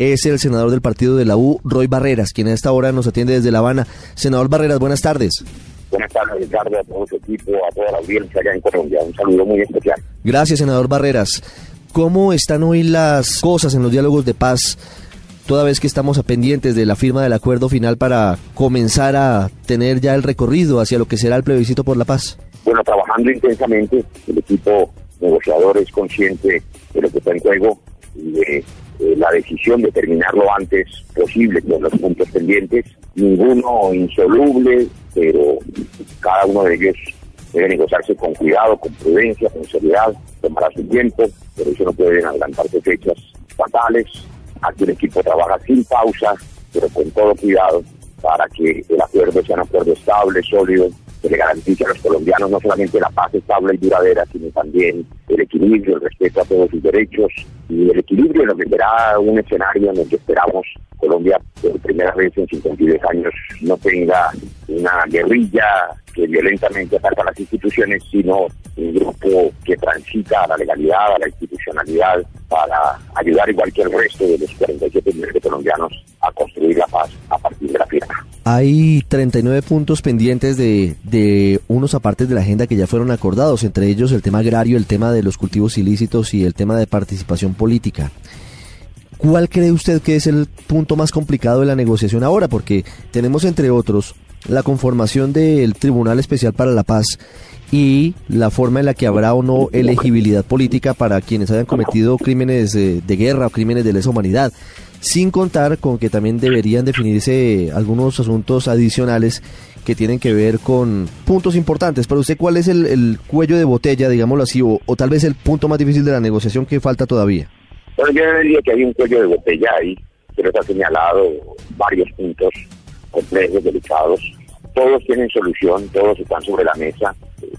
Es el senador del partido de la U, Roy Barreras, quien a esta hora nos atiende desde La Habana. Senador Barreras, buenas tardes. Buenas tardes, Ricardo, a todo su equipo, a toda la audiencia allá en Colombia. Un saludo muy especial. Gracias, senador Barreras. ¿Cómo están hoy las cosas en los diálogos de paz, toda vez que estamos a pendientes de la firma del acuerdo final para comenzar a tener ya el recorrido hacia lo que será el plebiscito por la paz? Bueno, trabajando intensamente, el equipo negociador es consciente de lo que está en juego y de eh, la decisión de terminar lo antes posible con los puntos pendientes. Ninguno insoluble, pero cada uno de ellos debe negociarse con cuidado, con prudencia, con seriedad, tomará su tiempo, pero eso no pueden adelantarse fechas fatales. Aquí el equipo trabaja sin pausa, pero con todo cuidado para que el acuerdo sea un acuerdo estable, sólido, que le garantice a los colombianos no solamente la paz estable y duradera, sino también el equilibrio, el respeto a todos sus derechos y el equilibrio en lo que será un escenario en el que esperamos Colombia por primera vez en 52 años no tenga una guerrilla que violentamente ataca las instituciones, sino un grupo que transita a la legalidad, a la institucionalidad, para ayudar igual que el resto de los 47 millones de colombianos a construir la paz a partir de la firma. Hay 39 puntos pendientes de, de unos apartes de la agenda que ya fueron acordados, entre ellos el tema agrario, el tema de los cultivos ilícitos y el tema de participación política. ¿Cuál cree usted que es el punto más complicado de la negociación ahora? Porque tenemos, entre otros, la conformación del Tribunal Especial para la Paz y la forma en la que habrá o no elegibilidad política para quienes hayan cometido crímenes de, de guerra o crímenes de lesa humanidad, sin contar con que también deberían definirse algunos asuntos adicionales que tienen que ver con puntos importantes. Para usted, ¿cuál es el, el cuello de botella, digámoslo así, o, o tal vez el punto más difícil de la negociación que falta todavía? Bueno, yo diría que hay un cuello de botella ahí, pero ha señalado varios puntos complejos, delicados. Todos tienen solución, todos están sobre la mesa.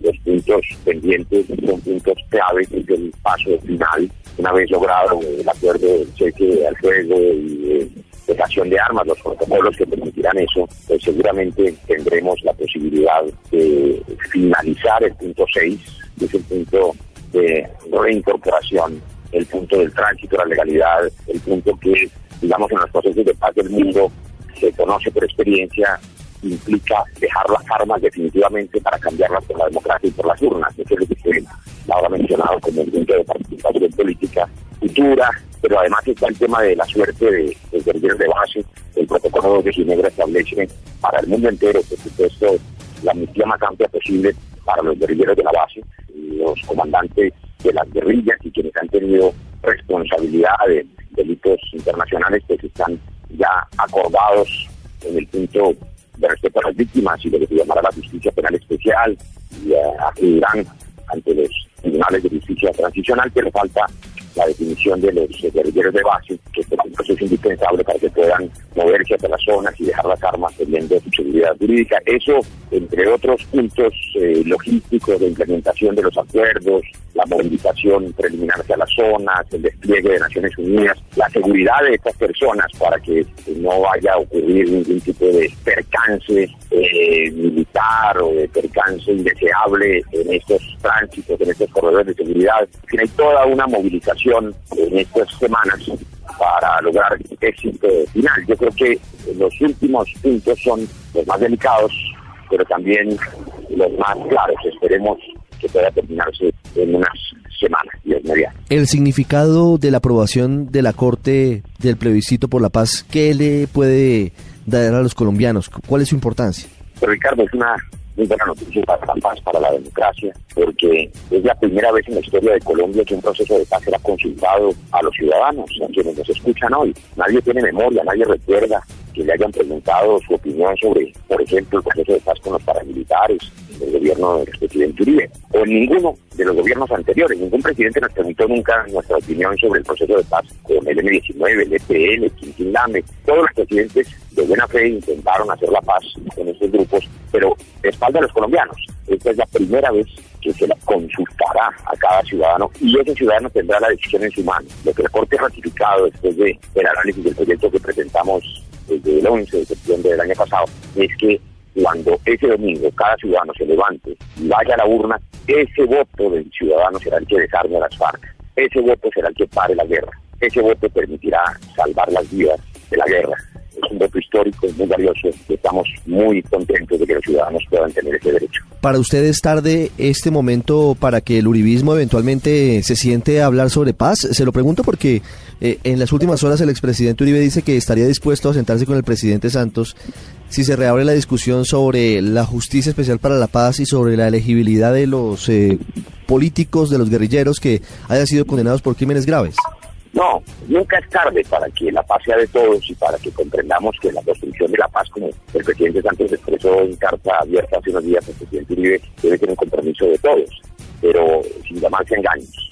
Los puntos pendientes son puntos claves del paso final. Una vez logrado el acuerdo del cheque al fuego y de dejación de armas, los protocolos que permitirán eso, pues seguramente tendremos la posibilidad de finalizar el punto 6, que es el punto de reincorporación el punto del tránsito, la legalidad, el punto que, digamos, en los procesos de paz del mundo se conoce por experiencia, implica dejar las armas definitivamente para cambiarlas por la democracia y por las urnas. Eso es lo que usted ahora mencionado como el punto de participación política futura, pero además está el tema de la suerte de, de guerrilleros de base. El protocolo de Ginebra establece para el mundo entero, por supuesto, la amnistía más amplia posible para los guerrilleros de la base, los comandantes de las guerrillas y quienes han tenido responsabilidad de delitos internacionales pues están ya acordados en el punto de respeto a las víctimas y lo que llamará la justicia penal especial y uh, acudirán ante los tribunales de justicia transicional, pero falta la definición de los guerrilleros de base, que es un proceso indispensable para que puedan moverse hacia las zonas y dejar las armas teniendo su seguridad jurídica. Eso, entre otros puntos eh, logísticos de implementación de los acuerdos, la movilización preliminar hacia las zonas, el despliegue de Naciones Unidas, la seguridad de estas personas para que no vaya a ocurrir ningún tipo de percance eh, militar o de percance indeseable en estos tránsitos, en estos corredores de seguridad. Hay toda una movilización en estas semanas para lograr éxito final. Yo creo que los últimos puntos son los más delicados, pero también los más claros. Esperemos que pueda terminarse en unas semanas, Dios mediante. El significado de la aprobación de la Corte del plebiscito por la paz, ¿qué le puede dar a los colombianos? ¿Cuál es su importancia? Pero Ricardo, es una muy buena noticia para la paz, para la democracia, porque es la primera vez en la historia de Colombia que un proceso de paz será consultado a los ciudadanos, a quienes nos escuchan hoy. Nadie tiene memoria, nadie recuerda que le hayan preguntado su opinión sobre, por ejemplo, el proceso de paz con los paramilitares, del gobierno del presidente Uribe, o en ninguno de los gobiernos anteriores. Ningún presidente nos permitió nunca nuestra opinión sobre el proceso de paz con el M-19, el EPL, Quintín Lame. Todos los presidentes de buena fe intentaron hacer la paz con estos grupos, pero de espalda a los colombianos. Esta es la primera vez que se la consultará a cada ciudadano y ese ciudadano tendrá la decisión en su mano. Lo que la Corte ha ratificado después del análisis del proyecto que presentamos desde el 11 de septiembre del año pasado es que cuando ese domingo cada ciudadano se levante y vaya a la urna, ese voto del ciudadano será el que desarme a las FARC, ese voto será el que pare la guerra, ese voto permitirá salvar las vidas de la guerra. Es un voto histórico, muy valioso, y estamos muy contentos de que los ciudadanos puedan tener ese derecho. ¿Para usted es tarde este momento para que el uribismo eventualmente se siente a hablar sobre paz? Se lo pregunto porque eh, en las últimas horas el expresidente Uribe dice que estaría dispuesto a sentarse con el presidente Santos si se reabre la discusión sobre la justicia especial para la paz y sobre la elegibilidad de los eh, políticos, de los guerrilleros que hayan sido condenados por crímenes graves. No, nunca es tarde para que la paz sea de todos y para que comprendamos que la construcción de la paz, como el presidente Santos expresó en carta abierta hace unos días, el presidente Uribe debe tener un compromiso de todos, pero sin llamarse engaños.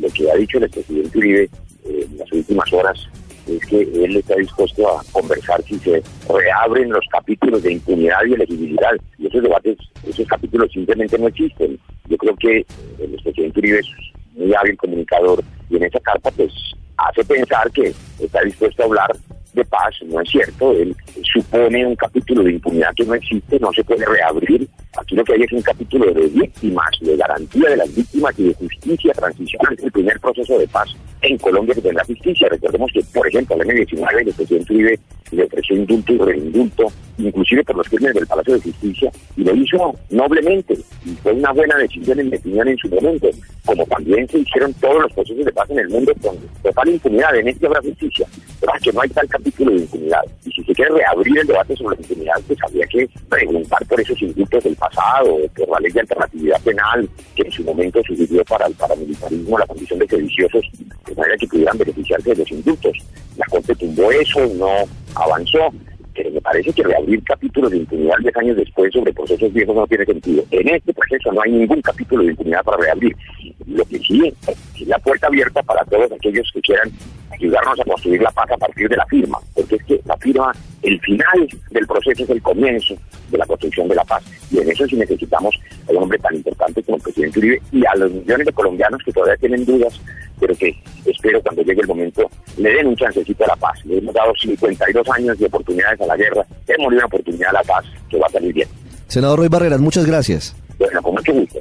Lo que ha dicho el presidente Uribe eh, en las últimas horas es que él está dispuesto a conversar si se reabren los capítulos de impunidad y elegibilidad. Y esos debates, esos capítulos simplemente no existen. Yo creo que el presidente Uribe es muy hábil comunicador y en esa carta pues hace pensar que está dispuesto a hablar de paz, no es cierto, él supone un capítulo de impunidad que no existe, no se puede reabrir. Aquí lo que hay es un capítulo de víctimas, de garantía de las víctimas y de justicia transicional. El primer proceso de paz en Colombia que tendrá justicia. Recordemos que, por ejemplo, el M19 el presidente le ofreció indulto y reindulto, inclusive por los crímenes del Palacio de Justicia, y lo hizo noblemente. Y fue una buena decisión en mi opinión en su momento, como también se hicieron todos los procesos de paz en el mundo con total impunidad. En este habrá justicia, que no hay tal capítulo de impunidad. Y si se quiere reabrir el debate sobre la impunidad, pues habría que preguntar por esos indultos del pasado, por la ley de alternatividad penal, que en su momento sugirió para el paramilitarismo la condición de sediciosos, de manera que pudieran beneficiarse de los indultos. La Corte tumbó eso, no avanzó, pero me parece que reabrir capítulos de impunidad 10 años después sobre procesos viejos no tiene sentido. En este proceso no hay ningún capítulo de impunidad para reabrir. Lo que sí es la puerta abierta para todos aquellos que quieran ayudarnos a construir la paz a partir de la firma, porque es que la firma, el final del proceso es el comienzo de la construcción de la paz. Y en eso sí necesitamos a un hombre tan importante como el presidente Uribe y a los millones de colombianos que todavía tienen dudas, pero que espero cuando llegue el momento le den un chancecito a la paz. Le hemos dado 52 años de oportunidades a la guerra, hemos dado una oportunidad a la paz que va a salir bien. Senador Roy Barreras, muchas gracias. Bueno, con mucho gusto.